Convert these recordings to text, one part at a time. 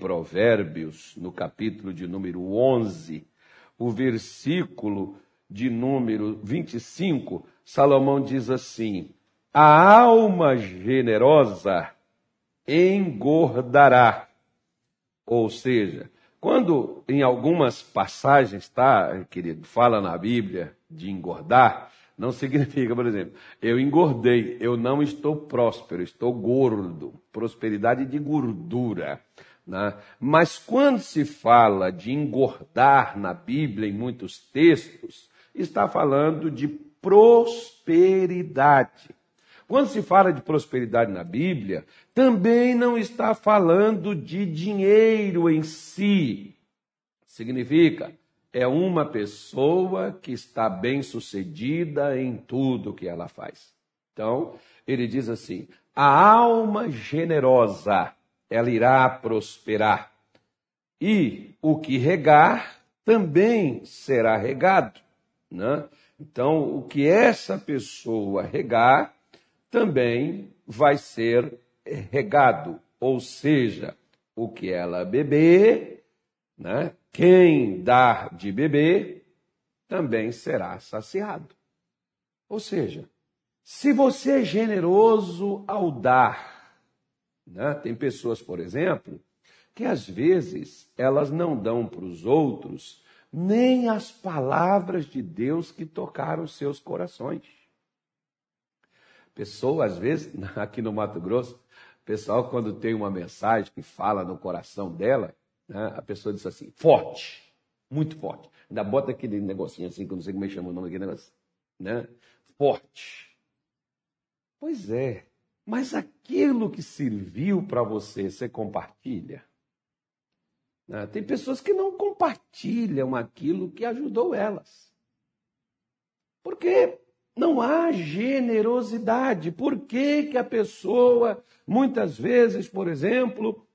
Provérbios, no capítulo de número 11, o versículo de número 25, Salomão diz assim: A alma generosa engordará. Ou seja, quando em algumas passagens, tá, querido, fala na Bíblia de engordar, não significa, por exemplo, eu engordei, eu não estou próspero, estou gordo. Prosperidade de gordura. Né? Mas quando se fala de engordar na Bíblia, em muitos textos, está falando de prosperidade. Quando se fala de prosperidade na Bíblia, também não está falando de dinheiro em si. Significa, é uma pessoa que está bem sucedida em tudo que ela faz. Então, ele diz assim: a alma generosa, ela irá prosperar. E o que regar também será regado. Né? Então, o que essa pessoa regar também vai ser regado, ou seja, o que ela beber, né? quem dar de beber também será saciado. Ou seja, se você é generoso ao dar, né? tem pessoas, por exemplo, que às vezes elas não dão para os outros nem as palavras de Deus que tocaram seus corações. Pessoa, às vezes, aqui no Mato Grosso, pessoal, quando tem uma mensagem que fala no coração dela, né, a pessoa diz assim, forte, muito forte. Ainda bota aquele negocinho assim, que eu não sei como é que chama o nome daquele negócio. Né? Forte. Pois é, mas aquilo que serviu para você, você compartilha? Né? Tem pessoas que não compartilham aquilo que ajudou elas. Porque não há generosidade. Por que, que a pessoa, muitas vezes, por exemplo,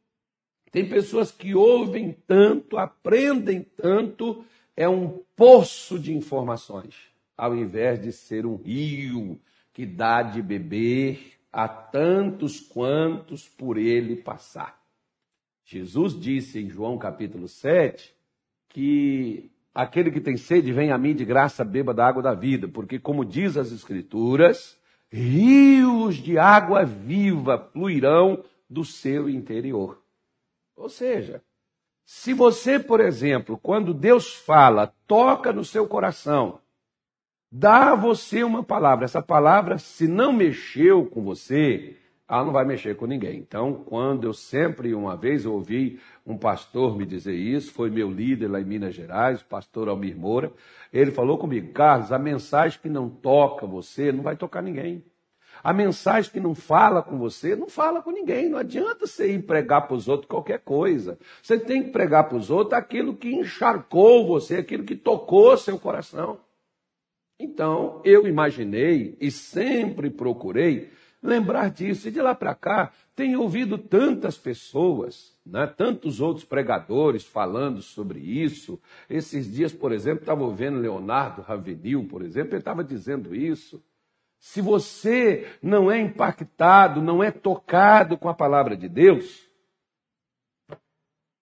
tem pessoas que ouvem tanto, aprendem tanto, é um poço de informações, ao invés de ser um rio que dá de beber a tantos quantos por ele passar. Jesus disse em João capítulo 7 que aquele que tem sede, vem a mim de graça, beba da água da vida, porque, como diz as Escrituras, rios de água viva fluirão do seu interior. Ou seja, se você, por exemplo, quando Deus fala, toca no seu coração, dá a você uma palavra, essa palavra, se não mexeu com você, ela não vai mexer com ninguém. Então, quando eu sempre, uma vez, ouvi um pastor me dizer isso, foi meu líder lá em Minas Gerais, o pastor Almir Moura, ele falou comigo, Carlos, a mensagem que não toca você não vai tocar ninguém. A mensagem que não fala com você, não fala com ninguém. Não adianta você ir pregar para os outros qualquer coisa. Você tem que pregar para os outros aquilo que encharcou você, aquilo que tocou seu coração. Então, eu imaginei e sempre procurei lembrar disso. E de lá para cá, tenho ouvido tantas pessoas, né, tantos outros pregadores falando sobre isso. Esses dias, por exemplo, estava ouvindo Leonardo Ravenil, por exemplo, ele estava dizendo isso. Se você não é impactado, não é tocado com a palavra de Deus,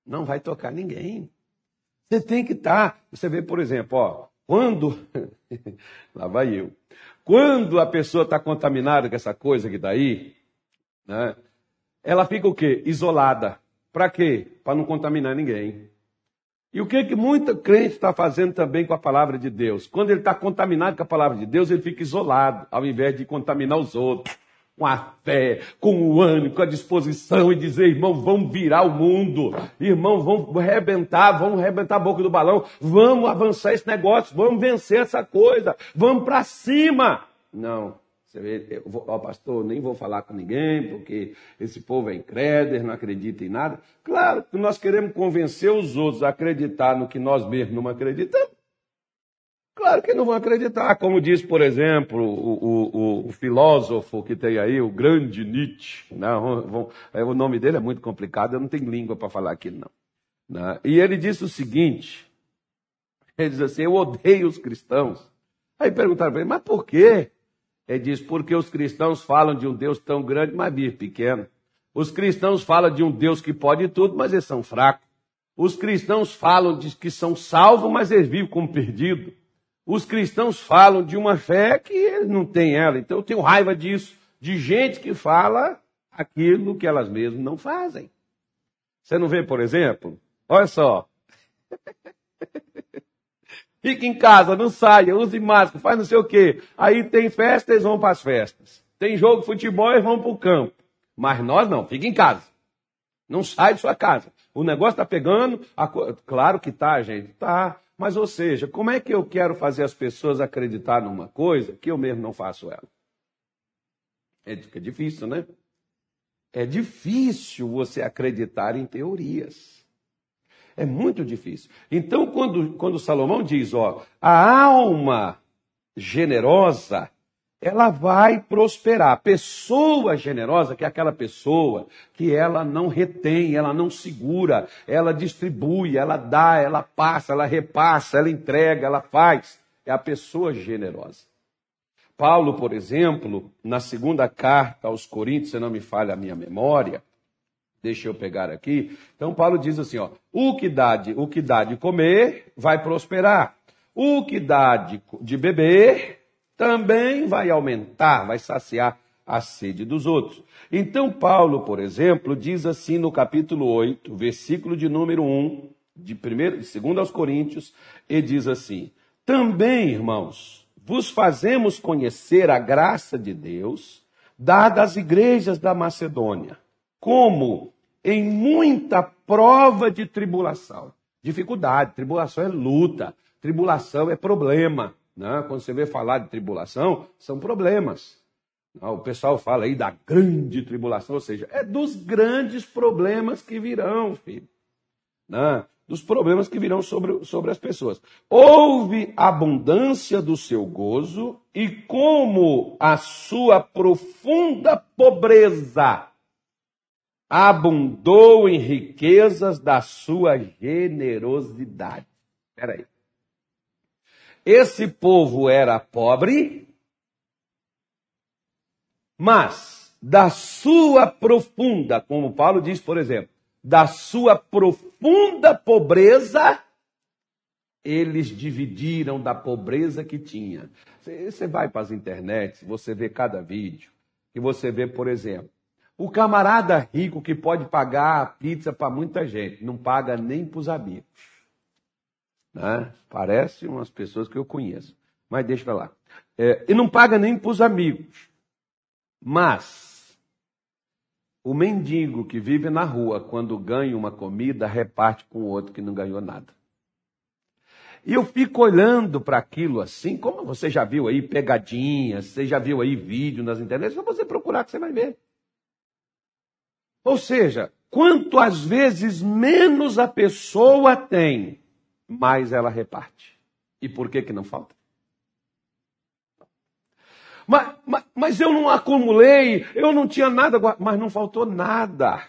não vai tocar ninguém. Você tem que estar. Tá, você vê, por exemplo, ó, quando. Lá vai eu. Quando a pessoa está contaminada com essa coisa que está aí, né, ela fica o quê? Isolada. Para quê? Para não contaminar ninguém. E o que que muita crente está fazendo também com a palavra de Deus? Quando ele está contaminado com a palavra de Deus, ele fica isolado, ao invés de contaminar os outros. Com a fé, com o ânimo, com a disposição e dizer, irmão, vamos virar o mundo. Irmão, vamos arrebentar, vamos arrebentar a boca do balão. Vamos avançar esse negócio, vamos vencer essa coisa. Vamos para cima. Não. Você vê, vou, ó, pastor, nem vou falar com ninguém, porque esse povo é incrédulo, não acredita em nada. Claro que nós queremos convencer os outros a acreditar no que nós mesmos não acreditamos. Claro que não vão acreditar, como diz, por exemplo, o, o, o filósofo que tem aí, o grande Nietzsche. Não, é, o nome dele é muito complicado, eu não tenho língua para falar aqui, não. não. E ele disse o seguinte: ele diz assim, eu odeio os cristãos. Aí perguntaram para ele, mas por quê? Ele diz, porque os cristãos falam de um Deus tão grande, mas vive pequeno. Os cristãos falam de um Deus que pode tudo, mas eles são fracos. Os cristãos falam de que são salvos, mas eles vivem como perdidos. Os cristãos falam de uma fé que eles não têm ela. Então eu tenho raiva disso, de gente que fala aquilo que elas mesmas não fazem. Você não vê, por exemplo? Olha só. Fica em casa, não saia, use máscara, faz não sei o quê. Aí tem festa, eles vão para as festas. Tem jogo de futebol, eles vão para o campo. Mas nós não, fica em casa. Não sai de sua casa. O negócio está pegando. A... Claro que tá, gente. Tá. Mas, ou seja, como é que eu quero fazer as pessoas acreditar numa coisa que eu mesmo não faço ela? É, é difícil, né? É difícil você acreditar em teorias. É muito difícil. Então, quando, quando Salomão diz, ó, a alma generosa ela vai prosperar. Pessoa generosa, que é aquela pessoa que ela não retém, ela não segura, ela distribui, ela dá, ela passa, ela repassa, ela entrega, ela faz. É a pessoa generosa. Paulo, por exemplo, na segunda carta aos Coríntios, se não me falha a minha memória, deixa eu pegar aqui. Então Paulo diz assim, ó: "O que dá de, o que dá de comer vai prosperar. O que dá de, de beber também vai aumentar, vai saciar a sede dos outros. Então, Paulo, por exemplo, diz assim no capítulo 8, versículo de número 1, de 1, de 2 aos Coríntios, e diz assim: Também, irmãos, vos fazemos conhecer a graça de Deus, dada às igrejas da Macedônia, como em muita prova de tribulação. Dificuldade, tribulação é luta, tribulação é problema. Né? Quando você vê falar de tribulação, são problemas. O pessoal fala aí da grande tribulação, ou seja, é dos grandes problemas que virão, filho. Né? Dos problemas que virão sobre, sobre as pessoas. Houve abundância do seu gozo, e como a sua profunda pobreza abundou em riquezas da sua generosidade. Espera aí. Esse povo era pobre, mas da sua profunda, como Paulo diz, por exemplo, da sua profunda pobreza, eles dividiram da pobreza que tinha. Você vai para as internets, você vê cada vídeo, e você vê, por exemplo, o camarada rico que pode pagar a pizza para muita gente, não paga nem para os amigos. Né? Parece umas pessoas que eu conheço. Mas deixa pra lá. É, e não paga nem para os amigos. Mas o mendigo que vive na rua, quando ganha uma comida, reparte com o outro que não ganhou nada. E eu fico olhando para aquilo assim, como você já viu aí pegadinhas, você já viu aí vídeo nas internet, só você procurar que você vai ver. Ou seja, quanto às vezes menos a pessoa tem, mais ela reparte. E por que, que não falta? Mas, mas, mas eu não acumulei, eu não tinha nada, mas não faltou nada.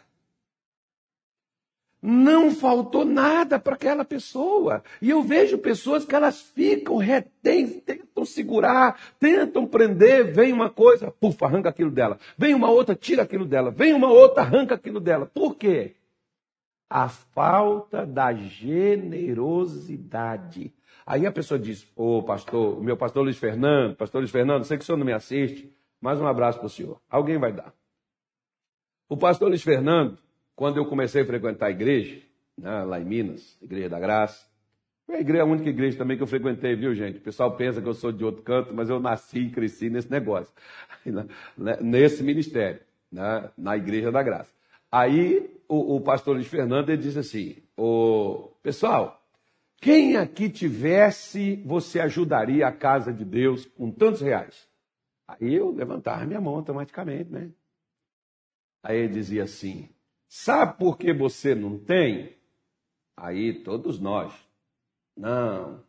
Não faltou nada para aquela pessoa. E eu vejo pessoas que elas ficam, retêm, tentam segurar, tentam prender, vem uma coisa, puf, arranca aquilo dela. Vem uma outra, tira aquilo dela. Vem uma outra, arranca aquilo dela. Por quê? A falta da generosidade. Aí a pessoa diz: Ô oh, pastor, meu pastor Luiz Fernando, pastor Luiz Fernando, sei que o senhor não me assiste, mais um abraço para o senhor. Alguém vai dar. O pastor Luiz Fernando, quando eu comecei a frequentar a igreja, né, lá em Minas, Igreja da Graça, foi a, igreja, a única igreja também que eu frequentei, viu, gente? O pessoal pensa que eu sou de outro canto, mas eu nasci e cresci nesse negócio, né, nesse ministério, né, na Igreja da Graça. Aí o, o pastor Luiz Fernando ele disse assim: o, pessoal, quem aqui tivesse, você ajudaria a casa de Deus com tantos reais? Aí eu levantava minha mão automaticamente, né? Aí ele dizia assim: sabe por que você não tem? Aí todos nós, não,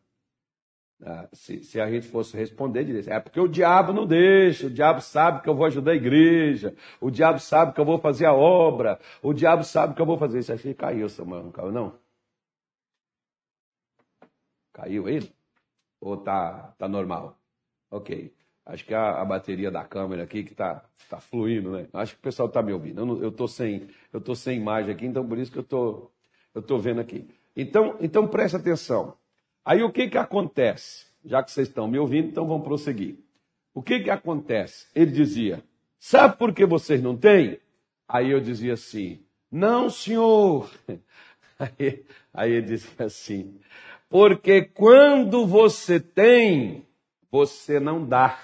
se, se, a gente fosse responder, diria é porque o diabo não deixa, o diabo sabe que eu vou ajudar a igreja, o diabo sabe que eu vou fazer a obra, o diabo sabe que eu vou fazer isso. Que caiu, Samuel, não caiu não? Caiu ele? Ou tá, tá normal? Ok. Acho que a, a bateria da câmera aqui que está tá fluindo, né? Acho que o pessoal está me ouvindo. Eu estou sem, eu tô sem imagem aqui, então por isso que eu tô, estou tô vendo aqui. Então, então preste atenção. Aí o que, que acontece? Já que vocês estão me ouvindo, então vamos prosseguir. O que, que acontece? Ele dizia: Sabe por que vocês não têm? Aí eu dizia assim: Não, senhor. Aí, aí ele dizia assim: Porque quando você tem, você não dá.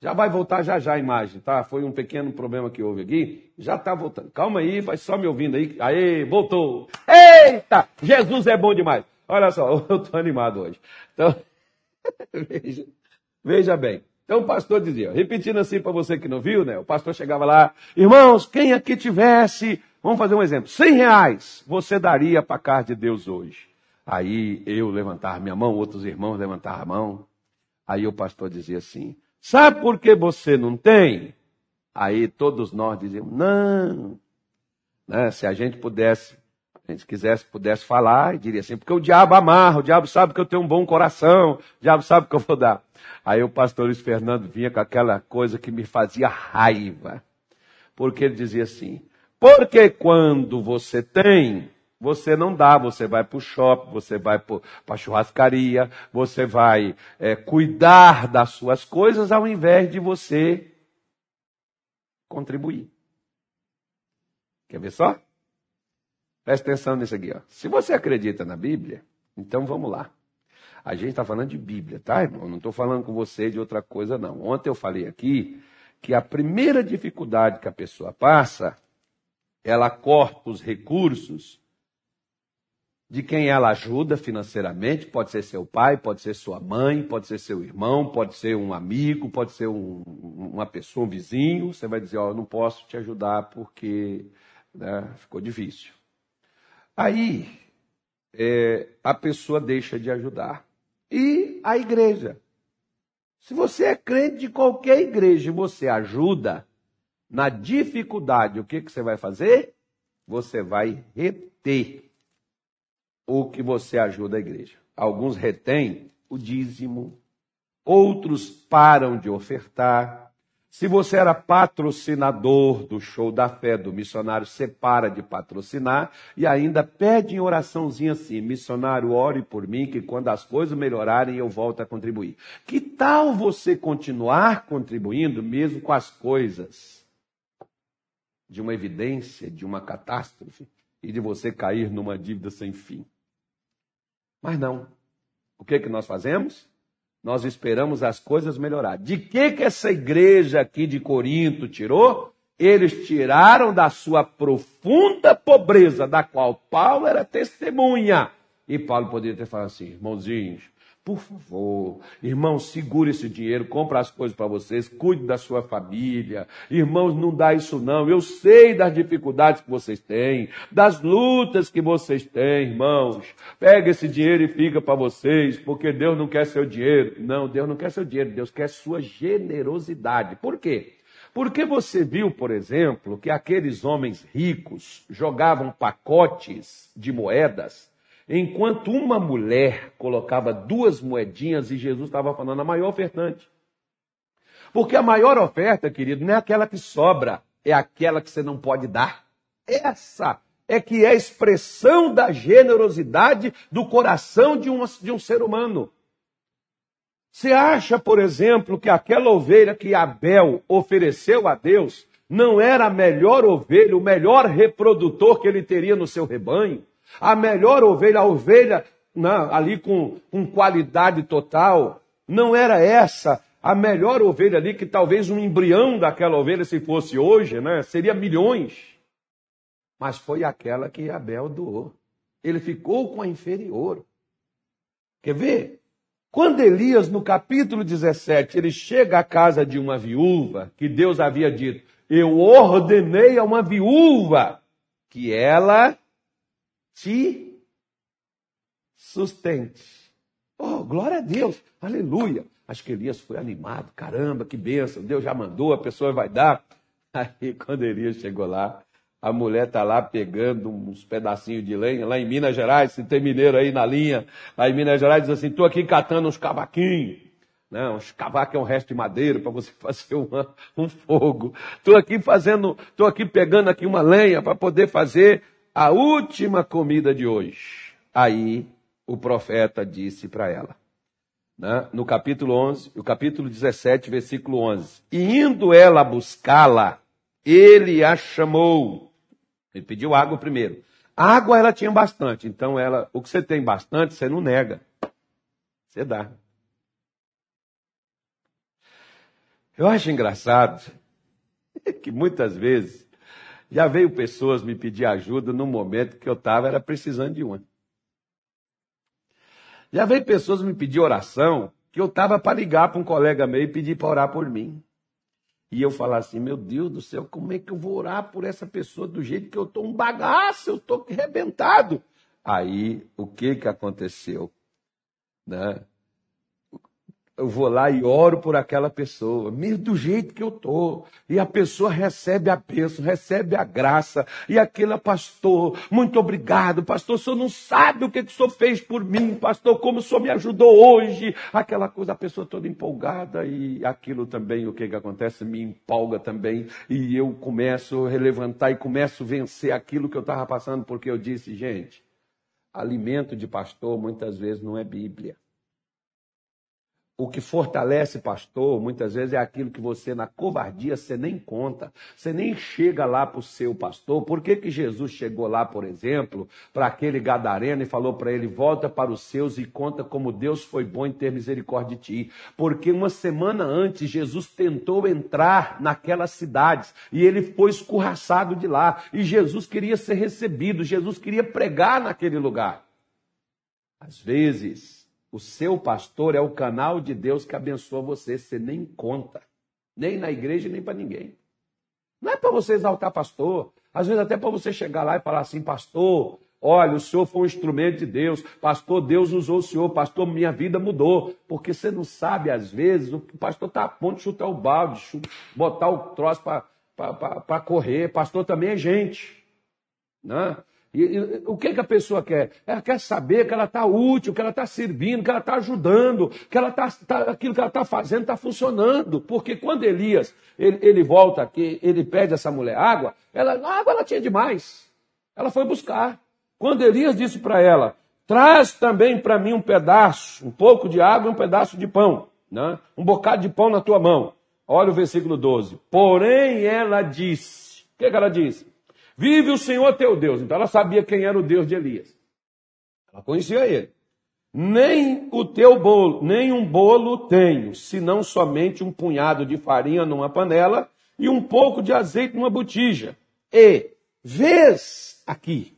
Já vai voltar já já a imagem, tá? Foi um pequeno problema que houve aqui. Já está voltando. Calma aí, vai só me ouvindo aí. Aê, voltou. Eita! Jesus é bom demais. Olha só, eu estou animado hoje. Então, veja, veja bem. Então o pastor dizia, repetindo assim para você que não viu, né? O pastor chegava lá, irmãos, quem aqui tivesse, vamos fazer um exemplo, 100 reais, você daria para a casa de Deus hoje. Aí eu levantava minha mão, outros irmãos levantavam a mão. Aí o pastor dizia assim, sabe por que você não tem? Aí todos nós dizíamos, não. Né? Se a gente pudesse gente quisesse, pudesse falar, e diria assim, porque o diabo amarra, o diabo sabe que eu tenho um bom coração, o diabo sabe que eu vou dar. Aí o pastor Luiz Fernando vinha com aquela coisa que me fazia raiva. Porque ele dizia assim, porque quando você tem, você não dá, você vai para o shopping, você vai para a churrascaria, você vai é, cuidar das suas coisas ao invés de você contribuir. Quer ver só? Presta atenção nisso aqui. Ó. Se você acredita na Bíblia, então vamos lá. A gente está falando de Bíblia, tá, irmão? Não estou falando com você de outra coisa, não. Ontem eu falei aqui que a primeira dificuldade que a pessoa passa, ela corta os recursos de quem ela ajuda financeiramente, pode ser seu pai, pode ser sua mãe, pode ser seu irmão, pode ser um amigo, pode ser um, uma pessoa, um vizinho. Você vai dizer, ó, oh, eu não posso te ajudar porque né, ficou difícil. Aí é, a pessoa deixa de ajudar. E a igreja. Se você é crente de qualquer igreja e você ajuda na dificuldade, o que, que você vai fazer? Você vai reter o que você ajuda a igreja. Alguns retêm o dízimo, outros param de ofertar, se você era patrocinador do show da fé do missionário, você para de patrocinar e ainda pede em oraçãozinha assim: missionário, ore por mim, que quando as coisas melhorarem eu volto a contribuir. Que tal você continuar contribuindo mesmo com as coisas de uma evidência, de uma catástrofe e de você cair numa dívida sem fim? Mas não. O que, que nós fazemos? Nós esperamos as coisas melhorar. De que que essa igreja aqui de Corinto tirou? Eles tiraram da sua profunda pobreza, da qual Paulo era testemunha. E Paulo poderia ter falado assim, irmãozinhos, por favor, irmão, segure esse dinheiro, compra as coisas para vocês, cuide da sua família. Irmãos, não dá isso não. Eu sei das dificuldades que vocês têm, das lutas que vocês têm, irmãos. Pega esse dinheiro e fica para vocês, porque Deus não quer seu dinheiro. Não, Deus não quer seu dinheiro, Deus quer sua generosidade. Por quê? Porque você viu, por exemplo, que aqueles homens ricos jogavam pacotes de moedas enquanto uma mulher colocava duas moedinhas e Jesus estava falando a maior ofertante. Porque a maior oferta, querido, não é aquela que sobra, é aquela que você não pode dar. Essa é que é a expressão da generosidade do coração de um, de um ser humano. Você acha, por exemplo, que aquela ovelha que Abel ofereceu a Deus não era a melhor ovelha, o melhor reprodutor que ele teria no seu rebanho? A melhor ovelha, a ovelha não, né, ali com, com qualidade total, não era essa a melhor ovelha ali, que talvez um embrião daquela ovelha, se fosse hoje, né, seria milhões. Mas foi aquela que Abel doou. Ele ficou com a inferior. Quer ver? Quando Elias, no capítulo 17, ele chega à casa de uma viúva, que Deus havia dito: Eu ordenei a uma viúva que ela te sustente. Oh, glória a Deus, aleluia. Acho que Elias foi animado, caramba, que bênção, Deus já mandou, a pessoa vai dar. Aí, quando Elias chegou lá, a mulher está lá pegando uns pedacinhos de lenha, lá em Minas Gerais, se tem mineiro aí na linha, lá em Minas Gerais diz assim, estou aqui catando uns cavaquinhos. Não, cavaco é um resto de madeira para você fazer uma, um fogo. Estou aqui fazendo, estou aqui pegando aqui uma lenha para poder fazer a última comida de hoje. Aí o profeta disse para ela, né, no capítulo 11, o capítulo 17, versículo 11: E indo ela buscá-la, ele a chamou. Ele pediu água primeiro. água ela tinha bastante, então ela, o que você tem bastante, você não nega. Você dá. Eu acho engraçado que muitas vezes já veio pessoas me pedir ajuda no momento que eu estava era precisando de uma. Já veio pessoas me pedir oração que eu estava para ligar para um colega meu e pedir para orar por mim. E eu falar assim, meu Deus do céu, como é que eu vou orar por essa pessoa do jeito que eu estou um bagaço, eu estou arrebentado. Aí, o que que aconteceu? Né? Eu vou lá e oro por aquela pessoa, mesmo do jeito que eu estou. E a pessoa recebe a bênção, recebe a graça. E aquele pastor, muito obrigado, pastor, o senhor não sabe o que, que o senhor fez por mim, pastor, como o senhor me ajudou hoje. Aquela coisa, a pessoa toda empolgada e aquilo também, o que, que acontece, me empolga também. E eu começo a relevantar e começo a vencer aquilo que eu estava passando, porque eu disse, gente, alimento de pastor muitas vezes não é Bíblia. O que fortalece pastor, muitas vezes, é aquilo que você, na covardia, você nem conta. Você nem chega lá para o seu pastor. Por que, que Jesus chegou lá, por exemplo, para aquele gadareno e falou para ele: volta para os seus e conta como Deus foi bom em ter misericórdia de ti? Porque uma semana antes, Jesus tentou entrar naquelas cidades e ele foi escorraçado de lá. E Jesus queria ser recebido, Jesus queria pregar naquele lugar. Às vezes, o seu pastor é o canal de Deus que abençoa você, você nem conta. Nem na igreja, nem para ninguém. Não é para você exaltar pastor. Às vezes até para você chegar lá e falar assim, pastor, olha, o senhor foi um instrumento de Deus. Pastor, Deus usou o senhor. Pastor, minha vida mudou. Porque você não sabe, às vezes, o pastor está a ponto de chutar o balde, botar o troço para correr. Pastor também é gente. Né? E, e, o que, que a pessoa quer? Ela quer saber que ela está útil, que ela está servindo, que ela está ajudando, que ela tá, tá, aquilo que ela está fazendo está funcionando. Porque quando Elias ele, ele, volta aqui, ele pede essa mulher água, ela, a água ela tinha demais. Ela foi buscar. Quando Elias disse para ela: traz também para mim um pedaço, um pouco de água e um pedaço de pão, né? um bocado de pão na tua mão. Olha o versículo 12. Porém, ela disse: o que, que ela disse? Vive o Senhor teu Deus. Então ela sabia quem era o Deus de Elias. Ela conhecia ele. Nem o teu bolo, nem um bolo tenho, senão somente um punhado de farinha numa panela e um pouco de azeite numa botija. E, vês aqui,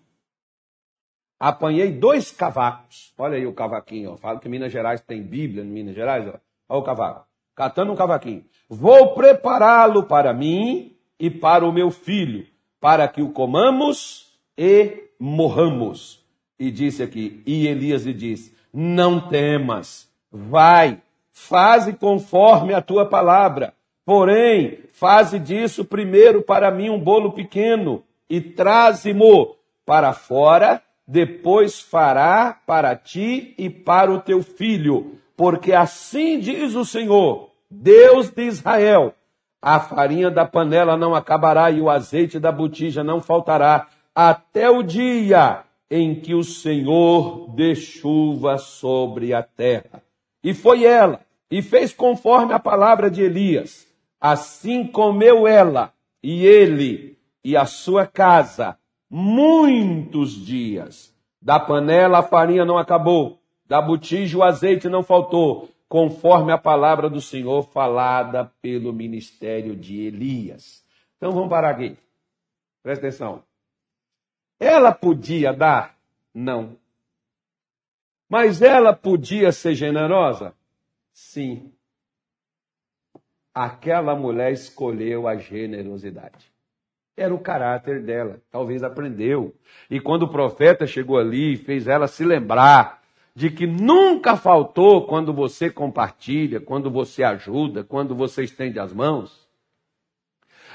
apanhei dois cavacos. Olha aí o cavaquinho, ó. Falo que Minas Gerais tem Bíblia em Minas Gerais, ó. Olha o cavaco. Catando um cavaquinho. Vou prepará-lo para mim e para o meu filho para que o comamos e morramos. E disse aqui, e Elias lhe disse: Não temas, vai, faze conforme a tua palavra. Porém, faze disso primeiro para mim um bolo pequeno e traze-mo para fora, depois fará para ti e para o teu filho. Porque assim diz o Senhor, Deus de Israel: a farinha da panela não acabará e o azeite da botija não faltará, até o dia em que o Senhor dê chuva sobre a terra. E foi ela, e fez conforme a palavra de Elias. Assim comeu ela, e ele, e a sua casa, muitos dias. Da panela a farinha não acabou, da botija o azeite não faltou, conforme a palavra do Senhor falada pelo ministério de Elias. Então vamos parar aqui. Presta atenção. Ela podia dar? Não. Mas ela podia ser generosa? Sim. Aquela mulher escolheu a generosidade. Era o caráter dela, talvez aprendeu. E quando o profeta chegou ali, fez ela se lembrar de que nunca faltou quando você compartilha, quando você ajuda, quando você estende as mãos,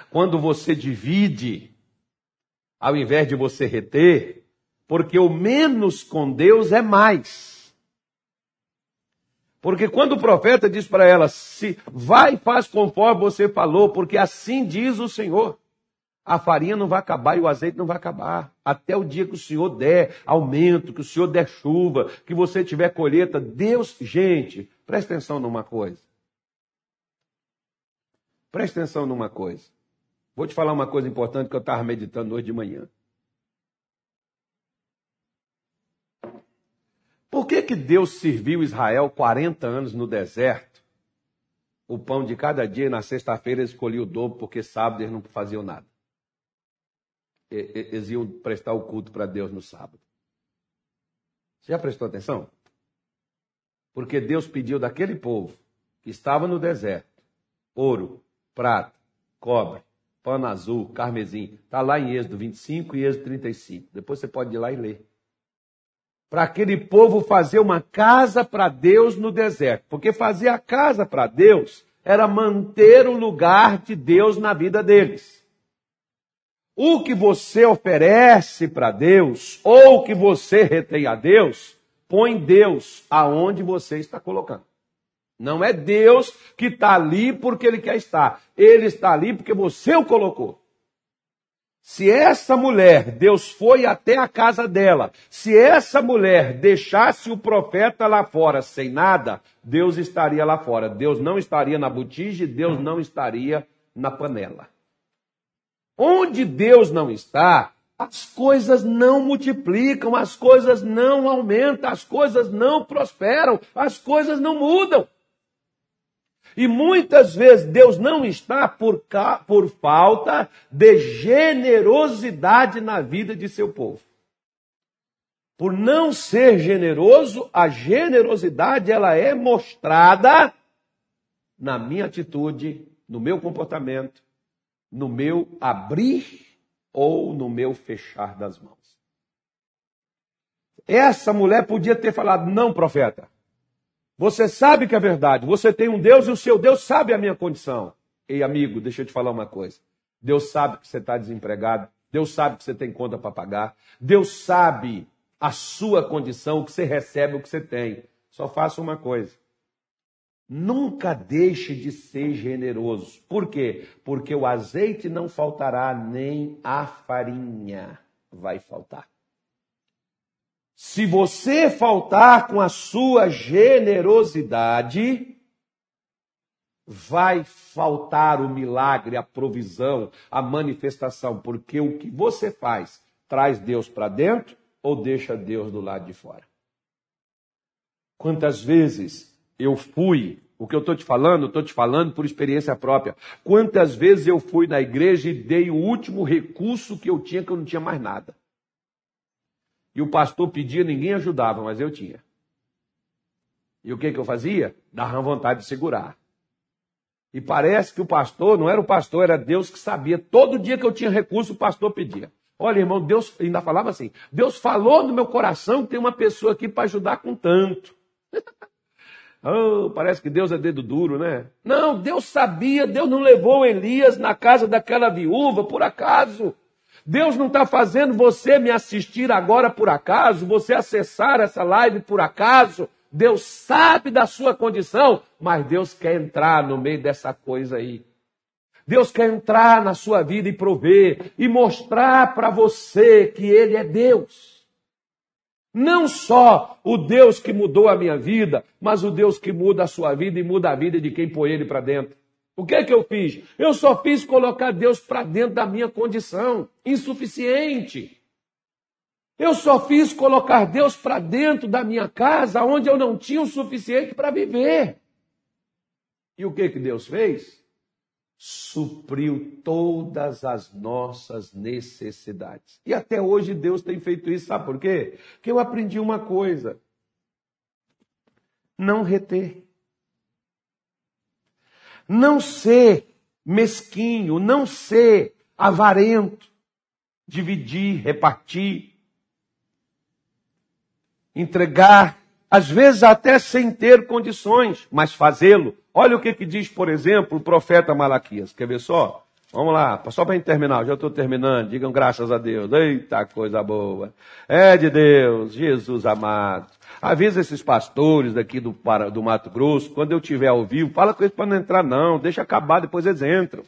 quando você divide, ao invés de você reter, porque o menos com Deus é mais. Porque quando o profeta diz para ela, se vai faz conforme você falou, porque assim diz o Senhor. A farinha não vai acabar e o azeite não vai acabar. Até o dia que o Senhor der aumento, que o Senhor der chuva, que você tiver colheita. Deus, gente, presta atenção numa coisa. Presta atenção numa coisa. Vou te falar uma coisa importante que eu estava meditando hoje de manhã. Por que, que Deus serviu Israel 40 anos no deserto? O pão de cada dia, na sexta-feira, eles escolhiam o dobro, porque sábado eles não faziam nada eles iam prestar o culto para Deus no sábado. Você já prestou atenção? Porque Deus pediu daquele povo que estava no deserto ouro, prata, cobre, pano azul, carmesim. Está lá em Êxodo 25 e Êxodo 35. Depois você pode ir lá e ler. Para aquele povo fazer uma casa para Deus no deserto. Porque fazer a casa para Deus era manter o lugar de Deus na vida deles. O que você oferece para Deus, ou o que você retém a Deus, põe Deus aonde você está colocando. Não é Deus que está ali porque Ele quer estar. Ele está ali porque você o colocou. Se essa mulher, Deus foi até a casa dela, se essa mulher deixasse o profeta lá fora sem nada, Deus estaria lá fora. Deus não estaria na botija, Deus não estaria na panela. Onde Deus não está, as coisas não multiplicam, as coisas não aumentam, as coisas não prosperam, as coisas não mudam. E muitas vezes Deus não está por, por falta de generosidade na vida de seu povo. Por não ser generoso, a generosidade ela é mostrada na minha atitude, no meu comportamento, no meu abrir ou no meu fechar das mãos. Essa mulher podia ter falado: não, profeta. Você sabe que é verdade. Você tem um Deus e o seu Deus sabe a minha condição. Ei, amigo, deixa eu te falar uma coisa. Deus sabe que você está desempregado. Deus sabe que você tem conta para pagar. Deus sabe a sua condição, o que você recebe, o que você tem. Só faça uma coisa. Nunca deixe de ser generoso. Por quê? Porque o azeite não faltará, nem a farinha vai faltar. Se você faltar com a sua generosidade, vai faltar o milagre, a provisão, a manifestação, porque o que você faz traz Deus para dentro ou deixa Deus do lado de fora. Quantas vezes eu fui, o que eu estou te falando, estou te falando por experiência própria. Quantas vezes eu fui na igreja e dei o último recurso que eu tinha, que eu não tinha mais nada. E o pastor pedia, ninguém ajudava, mas eu tinha. E o que, que eu fazia? Dava vontade de segurar. E parece que o pastor, não era o pastor, era Deus que sabia. Todo dia que eu tinha recurso, o pastor pedia. Olha, irmão, Deus ainda falava assim: Deus falou no meu coração que tem uma pessoa aqui para ajudar com tanto. Oh, parece que Deus é dedo duro, né? Não, Deus sabia, Deus não levou Elias na casa daquela viúva por acaso. Deus não está fazendo você me assistir agora por acaso, você acessar essa live por acaso. Deus sabe da sua condição, mas Deus quer entrar no meio dessa coisa aí. Deus quer entrar na sua vida e prover e mostrar para você que Ele é Deus. Não só o Deus que mudou a minha vida, mas o Deus que muda a sua vida e muda a vida de quem põe ele para dentro. O que é que eu fiz? Eu só fiz colocar Deus para dentro da minha condição insuficiente. Eu só fiz colocar Deus para dentro da minha casa, onde eu não tinha o suficiente para viver. E o que que Deus fez? Supriu todas as nossas necessidades. E até hoje Deus tem feito isso, sabe por quê? Porque eu aprendi uma coisa: não reter. Não ser mesquinho, não ser avarento, dividir, repartir, entregar, às vezes até sem ter condições, mas fazê-lo Olha o que, que diz, por exemplo, o profeta Malaquias. Quer ver só? Vamos lá, só para terminar, já estou terminando. Digam graças a Deus. Eita coisa boa. É de Deus, Jesus amado. Avisa esses pastores daqui do, do Mato Grosso, quando eu tiver ao vivo, fala com eles para não entrar não, deixa acabar, depois eles entram.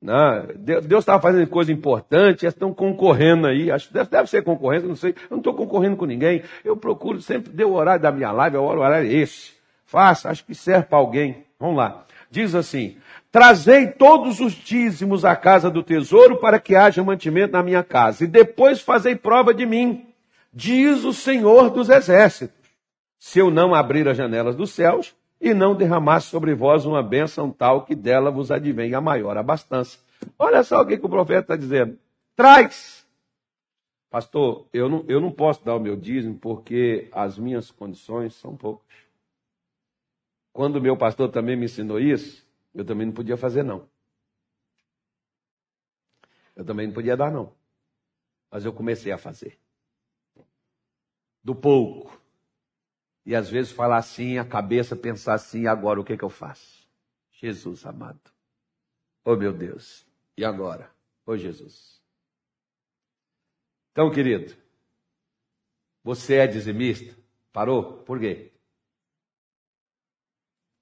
Não, Deus estava fazendo coisa importante, eles estão concorrendo aí. Acho deve, deve ser concorrência, não sei. Eu não estou concorrendo com ninguém. Eu procuro sempre, deu o horário da minha live, o horário é esse. Faça, acho que serve para alguém. Vamos lá. Diz assim: Trazei todos os dízimos à casa do tesouro para que haja mantimento na minha casa, e depois fazei prova de mim, diz o Senhor dos Exércitos. Se eu não abrir as janelas dos céus e não derramar sobre vós uma bênção tal que dela vos advém a maior abastança. Olha só o que, que o profeta está dizendo. Traz. Pastor, eu não, eu não posso dar o meu dízimo porque as minhas condições são poucas. Quando o meu pastor também me ensinou isso, eu também não podia fazer não. Eu também não podia dar não. Mas eu comecei a fazer. Do pouco e às vezes falar assim, a cabeça pensar assim, agora o que, que eu faço? Jesus amado. Oh meu Deus. E agora? Oh Jesus. Então, querido, você é dizimista? Parou? Por quê?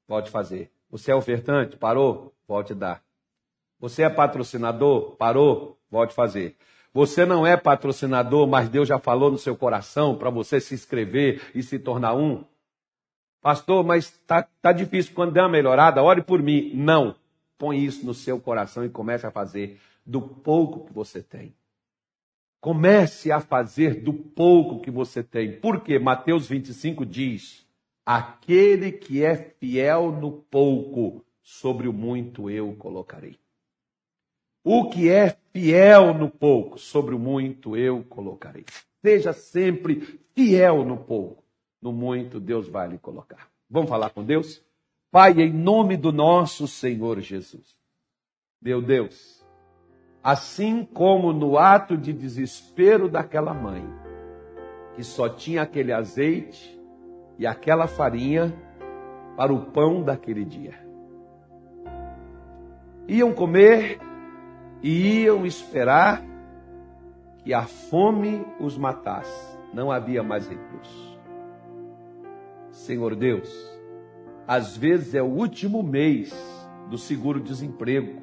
Pode fazer. Você é ofertante? Parou? Pode dar. Você é patrocinador? Parou? Pode fazer. Você não é patrocinador, mas Deus já falou no seu coração para você se inscrever e se tornar um. Pastor, mas tá, tá difícil. Quando der uma melhorada, ore por mim. Não. Põe isso no seu coração e comece a fazer do pouco que você tem. Comece a fazer do pouco que você tem. Porque Mateus 25 diz: Aquele que é fiel no pouco, sobre o muito eu colocarei. O que é fiel no pouco, sobre o muito eu colocarei. Seja sempre fiel no pouco, no muito Deus vai lhe colocar. Vamos falar com Deus? Pai, em nome do nosso Senhor Jesus. Meu Deus, assim como no ato de desespero daquela mãe, que só tinha aquele azeite e aquela farinha para o pão daquele dia. Iam comer e iam esperar que a fome os matasse. Não havia mais recurso. Senhor Deus, às vezes é o último mês do seguro-desemprego.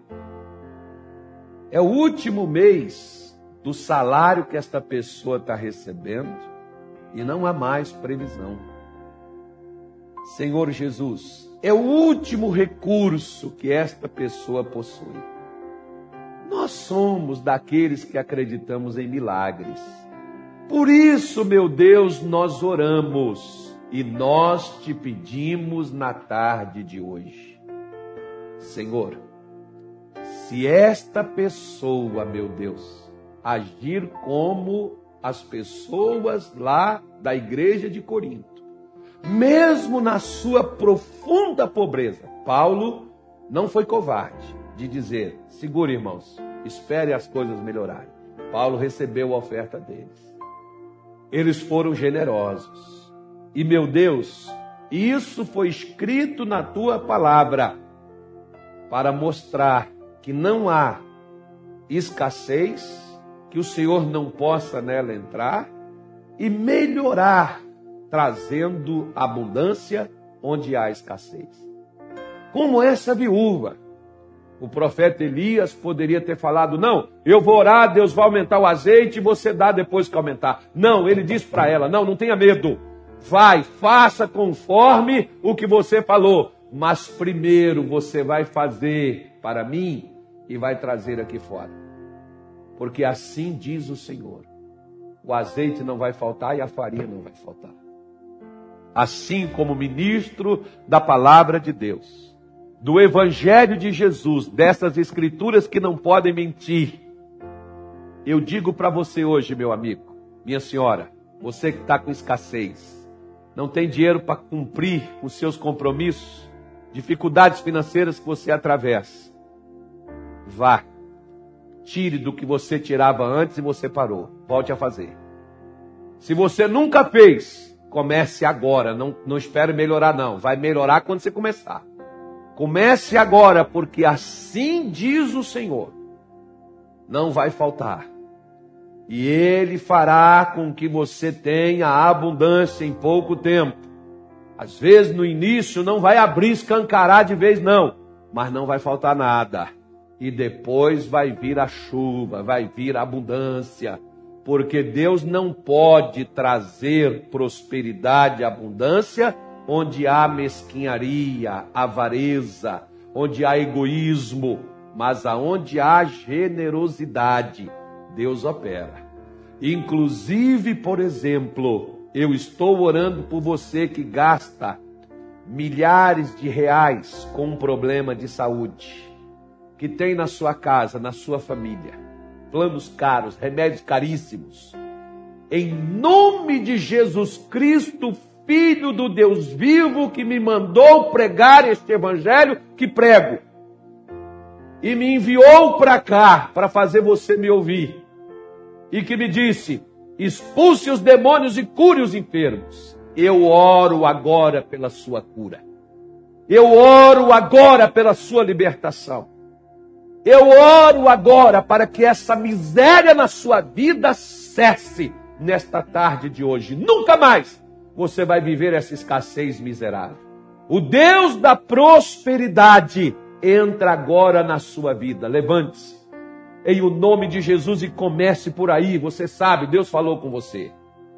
É o último mês do salário que esta pessoa está recebendo e não há mais previsão. Senhor Jesus, é o último recurso que esta pessoa possui. Nós somos daqueles que acreditamos em milagres. Por isso, meu Deus, nós oramos e nós te pedimos na tarde de hoje. Senhor, se esta pessoa, meu Deus, agir como as pessoas lá da igreja de Corinto, mesmo na sua profunda pobreza, Paulo não foi covarde de dizer: segure, irmãos, espere as coisas melhorarem. Paulo recebeu a oferta deles. Eles foram generosos. E meu Deus, isso foi escrito na tua palavra para mostrar que não há escassez, que o Senhor não possa nela entrar e melhorar, trazendo abundância onde há escassez. Como essa viúva o profeta Elias poderia ter falado: Não, eu vou orar, Deus vai aumentar o azeite e você dá depois que aumentar. Não, ele disse para ela: Não, não tenha medo. Vai, faça conforme o que você falou. Mas primeiro você vai fazer para mim e vai trazer aqui fora. Porque assim diz o Senhor: o azeite não vai faltar e a farinha não vai faltar. Assim como ministro da palavra de Deus do Evangelho de Jesus, dessas escrituras que não podem mentir, eu digo para você hoje, meu amigo, minha senhora, você que está com escassez, não tem dinheiro para cumprir os seus compromissos, dificuldades financeiras que você atravessa, vá, tire do que você tirava antes e você parou, volte a fazer. Se você nunca fez, comece agora, não, não espere melhorar não, vai melhorar quando você começar. Comece agora, porque assim diz o Senhor: não vai faltar E Ele fará com que você tenha abundância em pouco tempo. Às vezes no início não vai abrir, escancarar de vez, não, mas não vai faltar nada. E depois vai vir a chuva, vai vir a abundância, porque Deus não pode trazer prosperidade e abundância onde há mesquinharia, avareza, onde há egoísmo, mas aonde há generosidade, Deus opera. Inclusive, por exemplo, eu estou orando por você que gasta milhares de reais com um problema de saúde, que tem na sua casa, na sua família, planos caros, remédios caríssimos. Em nome de Jesus Cristo, Filho do Deus vivo, que me mandou pregar este evangelho que prego, e me enviou para cá para fazer você me ouvir, e que me disse: expulse os demônios e cure os enfermos. Eu oro agora pela sua cura. Eu oro agora pela sua libertação. Eu oro agora para que essa miséria na sua vida cesse nesta tarde de hoje. Nunca mais você vai viver essa escassez miserável. O Deus da prosperidade entra agora na sua vida. Levante-se em o nome de Jesus e comece por aí. Você sabe, Deus falou com você.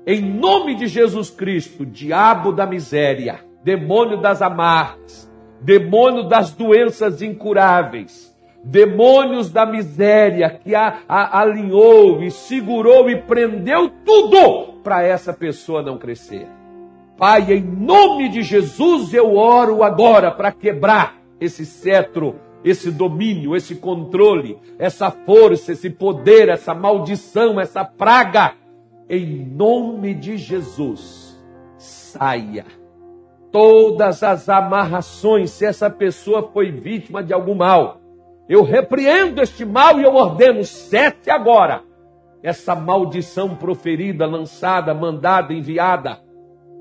Em nome de Jesus Cristo, diabo da miséria, demônio das amarras, demônio das doenças incuráveis, demônios da miséria que a, a, alinhou e segurou e prendeu tudo para essa pessoa não crescer. Pai, em nome de Jesus eu oro agora para quebrar esse cetro, esse domínio, esse controle, essa força, esse poder, essa maldição, essa praga. Em nome de Jesus, saia. Todas as amarrações, se essa pessoa foi vítima de algum mal, eu repreendo este mal e eu ordeno, sete agora. Essa maldição proferida, lançada, mandada, enviada,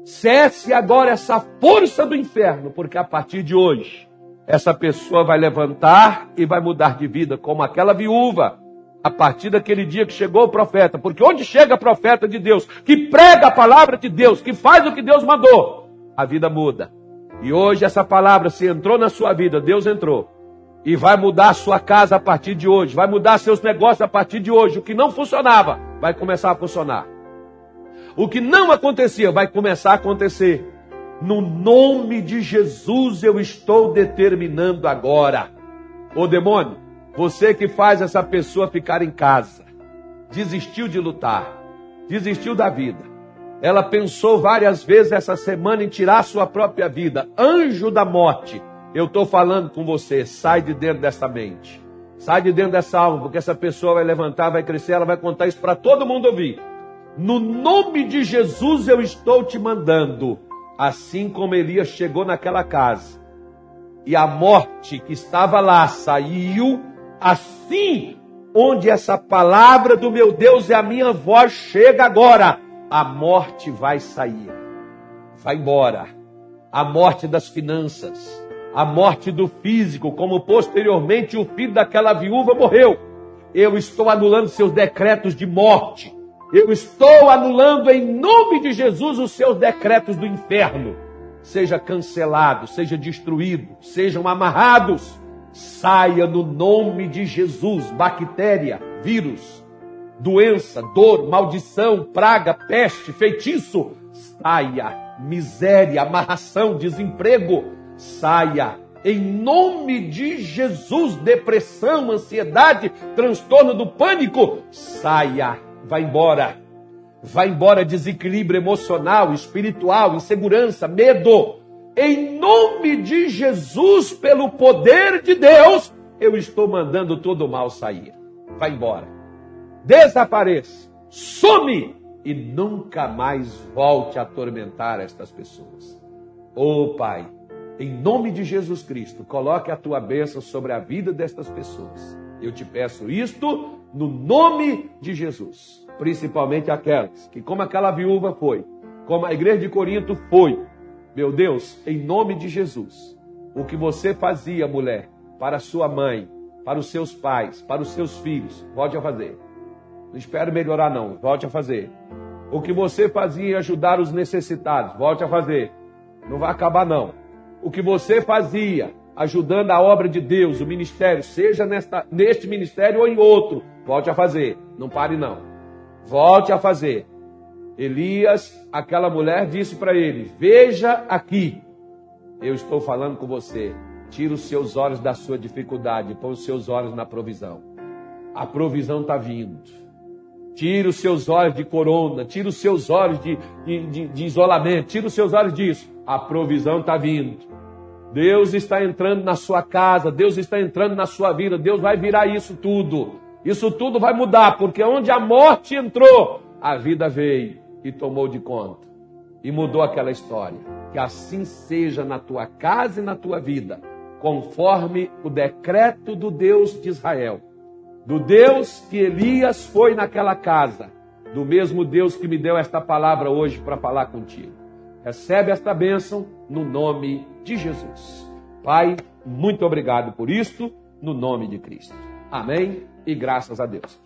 Cesse agora essa força do inferno, porque a partir de hoje, essa pessoa vai levantar e vai mudar de vida, como aquela viúva, a partir daquele dia que chegou o profeta. Porque onde chega profeta de Deus, que prega a palavra de Deus, que faz o que Deus mandou, a vida muda. E hoje essa palavra, se entrou na sua vida, Deus entrou. E vai mudar a sua casa a partir de hoje, vai mudar seus negócios a partir de hoje. O que não funcionava vai começar a funcionar. O que não acontecia vai começar a acontecer. No nome de Jesus eu estou determinando agora. Ô demônio, você que faz essa pessoa ficar em casa, desistiu de lutar, desistiu da vida. Ela pensou várias vezes essa semana em tirar sua própria vida. Anjo da morte, eu estou falando com você, sai de dentro dessa mente. Sai de dentro dessa alma, porque essa pessoa vai levantar, vai crescer, ela vai contar isso para todo mundo ouvir. No nome de Jesus eu estou te mandando. Assim como Elias chegou naquela casa e a morte que estava lá saiu, assim onde essa palavra do meu Deus e a minha voz chega agora, a morte vai sair, vai embora. A morte das finanças, a morte do físico, como posteriormente o filho daquela viúva morreu. Eu estou anulando seus decretos de morte eu estou anulando em nome de Jesus os seus decretos do inferno. Seja cancelado, seja destruído, sejam amarrados. Saia no nome de Jesus, bactéria, vírus, doença, dor, maldição, praga, peste, feitiço. Saia, miséria, amarração, desemprego. Saia, em nome de Jesus, depressão, ansiedade, transtorno do pânico. Saia vai embora. Vai embora desequilíbrio emocional, espiritual, insegurança, medo. Em nome de Jesus, pelo poder de Deus, eu estou mandando todo o mal sair. Vai embora. Desapareça. Some e nunca mais volte a atormentar estas pessoas. Oh Pai, em nome de Jesus Cristo, coloque a tua bênção sobre a vida destas pessoas. Eu te peço isto no nome de Jesus. Principalmente aquelas que, como aquela viúva foi, como a igreja de Corinto foi, meu Deus, em nome de Jesus, o que você fazia, mulher, para sua mãe, para os seus pais, para os seus filhos, volte a fazer. Não espere melhorar, não. Volte a fazer. O que você fazia em ajudar os necessitados, volte a fazer. Não vai acabar, não. O que você fazia ajudando a obra de Deus, o ministério, seja nesta, neste ministério ou em outro, volte a fazer. Não pare, não. Volte a fazer. Elias, aquela mulher disse para ele: Veja aqui, eu estou falando com você. Tira os seus olhos da sua dificuldade, põe os seus olhos na provisão. A provisão está vindo. Tira os seus olhos de corona, tira os seus olhos de, de, de, de isolamento, tira os seus olhos disso. A provisão está vindo. Deus está entrando na sua casa, Deus está entrando na sua vida, Deus vai virar isso tudo. Isso tudo vai mudar, porque onde a morte entrou, a vida veio e tomou de conta. E mudou aquela história. Que assim seja na tua casa e na tua vida, conforme o decreto do Deus de Israel do Deus que Elias foi naquela casa, do mesmo Deus que me deu esta palavra hoje para falar contigo. Recebe esta bênção no nome de Jesus. Pai, muito obrigado por isto, no nome de Cristo. Amém e graças a Deus.